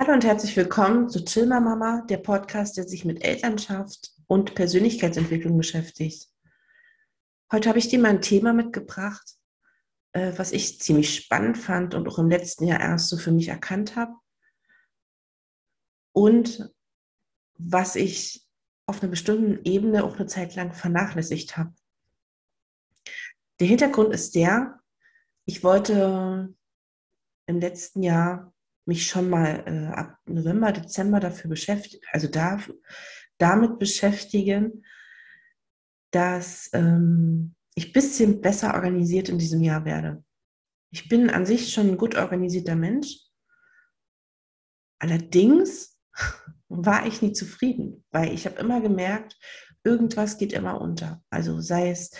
Hallo und herzlich willkommen zu Chilmer Mama, der Podcast, der sich mit Elternschaft und Persönlichkeitsentwicklung beschäftigt. Heute habe ich dir mal ein Thema mitgebracht, äh, was ich ziemlich spannend fand und auch im letzten Jahr erst so für mich erkannt habe. Und was ich auf einer bestimmten Ebene auch eine Zeit lang vernachlässigt habe. Der Hintergrund ist der, ich wollte im letzten Jahr mich schon mal äh, ab November, Dezember dafür beschäftigen, also da, damit beschäftigen, dass ähm, ich ein bisschen besser organisiert in diesem Jahr werde. Ich bin an sich schon ein gut organisierter Mensch. Allerdings war ich nie zufrieden, weil ich habe immer gemerkt, irgendwas geht immer unter. Also sei es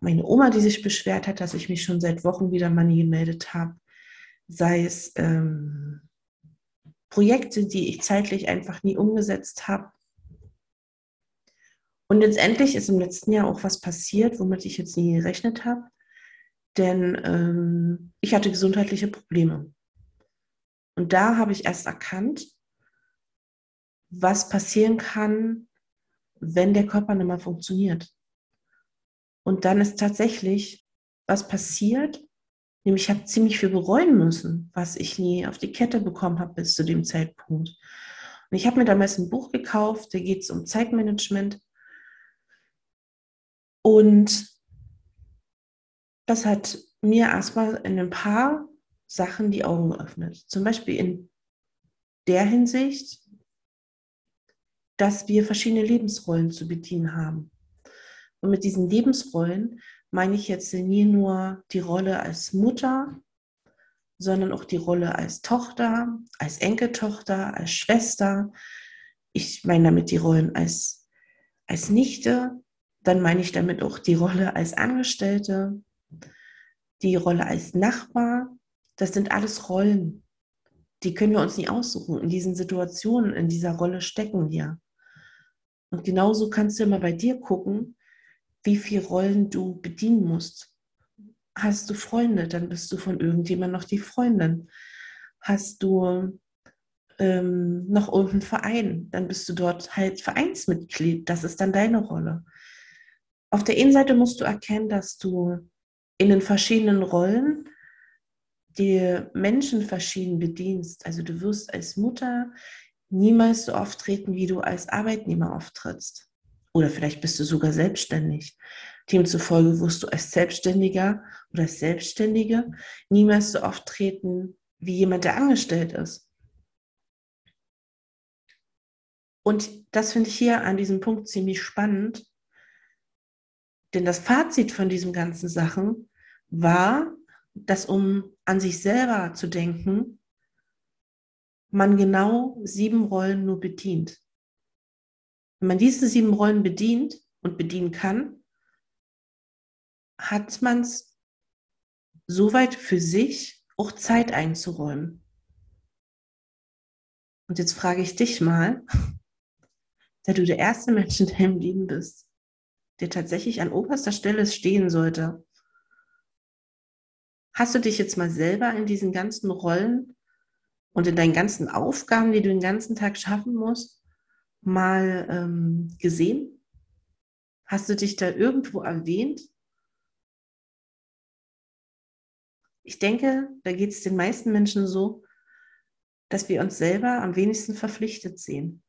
meine Oma, die sich beschwert hat, dass ich mich schon seit Wochen wieder mal nie gemeldet habe, sei es ähm, Projekte, die ich zeitlich einfach nie umgesetzt habe. Und letztendlich ist im letzten Jahr auch was passiert, womit ich jetzt nie gerechnet habe, denn ähm, ich hatte gesundheitliche Probleme. Und da habe ich erst erkannt, was passieren kann, wenn der Körper nicht mehr funktioniert. Und dann ist tatsächlich was passiert, Nämlich, ich habe ziemlich viel bereuen müssen, was ich nie auf die Kette bekommen habe bis zu dem Zeitpunkt. Und ich habe mir damals ein Buch gekauft, da geht es um Zeitmanagement. Und das hat mir erstmal in ein paar Sachen die Augen geöffnet. Zum Beispiel in der Hinsicht, dass wir verschiedene Lebensrollen zu bedienen haben. Und mit diesen Lebensrollen meine ich jetzt nie nur die Rolle als Mutter, sondern auch die Rolle als Tochter, als Enkeltochter, als Schwester. Ich meine damit die Rollen als, als Nichte. Dann meine ich damit auch die Rolle als Angestellte, die Rolle als Nachbar. Das sind alles Rollen. Die können wir uns nie aussuchen. In diesen Situationen, in dieser Rolle stecken wir. Und genauso kannst du immer bei dir gucken, wie viele Rollen du bedienen musst. Hast du Freunde, dann bist du von irgendjemand noch die Freundin. Hast du ähm, noch irgendeinen Verein, dann bist du dort halt Vereinsmitglied. Das ist dann deine Rolle. Auf der einen Seite musst du erkennen, dass du in den verschiedenen Rollen die Menschen verschieden bedienst. Also du wirst als Mutter niemals so auftreten, wie du als Arbeitnehmer auftrittst. Oder vielleicht bist du sogar selbstständig. Demzufolge wirst du als Selbstständiger oder als Selbstständige niemals so auftreten wie jemand, der angestellt ist. Und das finde ich hier an diesem Punkt ziemlich spannend, denn das Fazit von diesen ganzen Sachen war, dass um an sich selber zu denken, man genau sieben Rollen nur bedient. Wenn man diese sieben Rollen bedient und bedienen kann, hat man es soweit für sich auch Zeit einzuräumen. Und jetzt frage ich dich mal, da du der erste Mensch in deinem Leben bist, der tatsächlich an oberster Stelle stehen sollte, hast du dich jetzt mal selber in diesen ganzen Rollen und in deinen ganzen Aufgaben, die du den ganzen Tag schaffen musst, mal ähm, gesehen? Hast du dich da irgendwo erwähnt? Ich denke, da geht es den meisten Menschen so, dass wir uns selber am wenigsten verpflichtet sehen.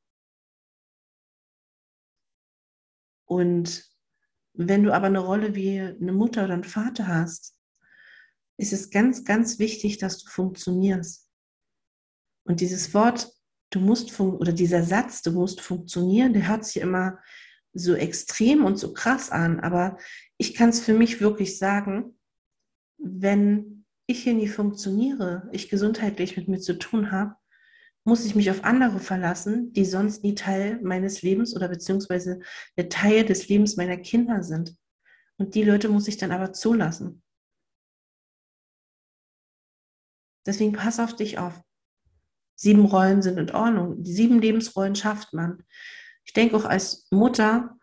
Und wenn du aber eine Rolle wie eine Mutter oder ein Vater hast, ist es ganz, ganz wichtig, dass du funktionierst. Und dieses Wort du musst oder dieser Satz, du musst funktionieren, der hört sich immer so extrem und so krass an, aber ich kann es für mich wirklich sagen, wenn ich hier nie funktioniere, ich gesundheitlich mit mir zu tun habe, muss ich mich auf andere verlassen, die sonst nie Teil meines Lebens oder beziehungsweise der Teil des Lebens meiner Kinder sind. Und die Leute muss ich dann aber zulassen. Deswegen pass auf dich auf. Sieben Rollen sind in Ordnung. Die sieben Lebensrollen schafft man. Ich denke auch als Mutter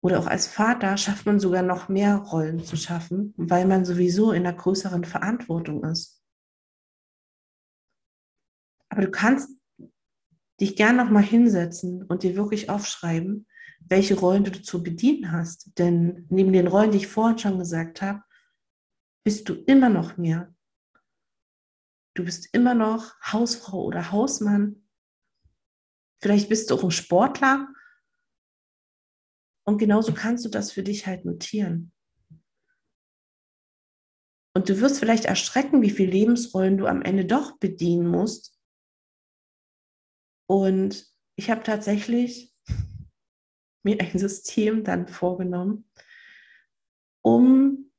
oder auch als Vater schafft man sogar noch mehr Rollen zu schaffen, weil man sowieso in einer größeren Verantwortung ist. Aber du kannst dich gern noch mal hinsetzen und dir wirklich aufschreiben, welche Rollen du zu bedienen hast. Denn neben den Rollen, die ich vorhin schon gesagt habe, bist du immer noch mehr. Du bist immer noch Hausfrau oder Hausmann. Vielleicht bist du auch ein Sportler. Und genauso kannst du das für dich halt notieren. Und du wirst vielleicht erschrecken, wie viele Lebensrollen du am Ende doch bedienen musst. Und ich habe tatsächlich mir ein System dann vorgenommen, um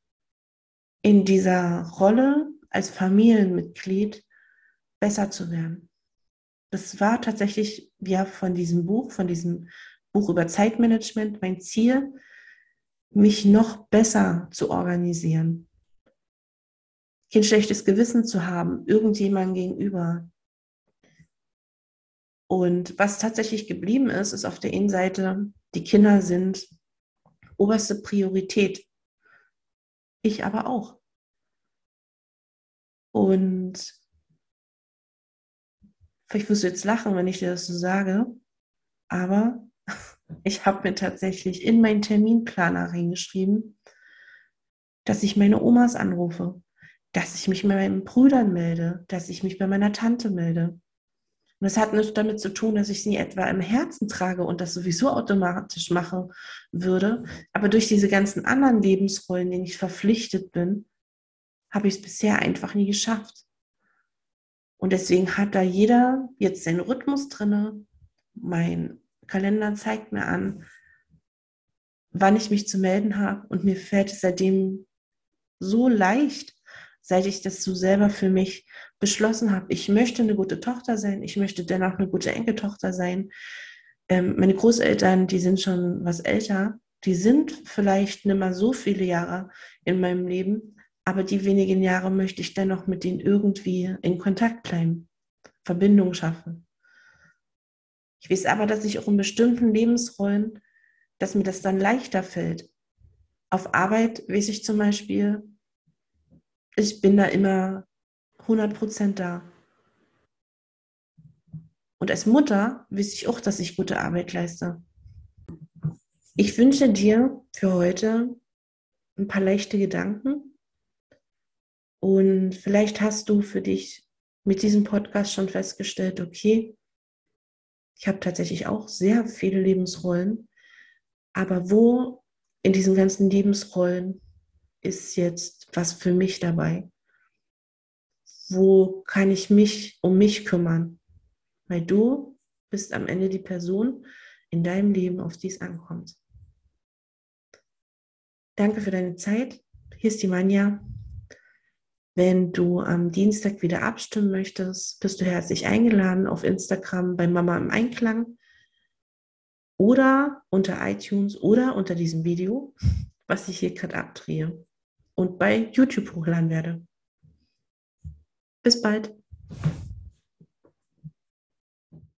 in dieser Rolle als Familienmitglied besser zu werden. Das war tatsächlich ja von diesem Buch, von diesem Buch über Zeitmanagement mein Ziel, mich noch besser zu organisieren. Kein schlechtes Gewissen zu haben, irgendjemandem gegenüber. Und was tatsächlich geblieben ist, ist auf der einen Seite, die Kinder sind oberste Priorität. Ich aber auch. Und vielleicht wirst du jetzt lachen, wenn ich dir das so sage, aber ich habe mir tatsächlich in meinen Terminplaner reingeschrieben, dass ich meine Omas anrufe, dass ich mich bei meinen Brüdern melde, dass ich mich bei meiner Tante melde. Und das hat nichts damit zu tun, dass ich sie etwa im Herzen trage und das sowieso automatisch machen würde. Aber durch diese ganzen anderen Lebensrollen, denen ich verpflichtet bin, habe ich es bisher einfach nie geschafft. Und deswegen hat da jeder jetzt seinen Rhythmus drinne. Mein Kalender zeigt mir an, wann ich mich zu melden habe. Und mir fällt es seitdem so leicht, seit ich das so selber für mich beschlossen habe. Ich möchte eine gute Tochter sein. Ich möchte dennoch eine gute Enkeltochter sein. Ähm, meine Großeltern, die sind schon was älter. Die sind vielleicht nicht mehr so viele Jahre in meinem Leben, aber die wenigen Jahre möchte ich dennoch mit denen irgendwie in Kontakt bleiben, Verbindung schaffen. Ich weiß aber, dass ich auch in bestimmten Lebensrollen, dass mir das dann leichter fällt. Auf Arbeit weiß ich zum Beispiel, ich bin da immer 100% da. Und als Mutter weiß ich auch, dass ich gute Arbeit leiste. Ich wünsche dir für heute ein paar leichte Gedanken und vielleicht hast du für dich mit diesem Podcast schon festgestellt, okay, ich habe tatsächlich auch sehr viele Lebensrollen, aber wo in diesen ganzen Lebensrollen ist jetzt was für mich dabei? Wo kann ich mich um mich kümmern? Weil du bist am Ende die Person in deinem Leben, auf die es ankommt. Danke für deine Zeit. Hier ist die Manja. Wenn du am Dienstag wieder abstimmen möchtest, bist du herzlich eingeladen auf Instagram bei Mama im Einklang oder unter iTunes oder unter diesem Video, was ich hier gerade abdrehe und bei YouTube hochladen werde. Bis bald.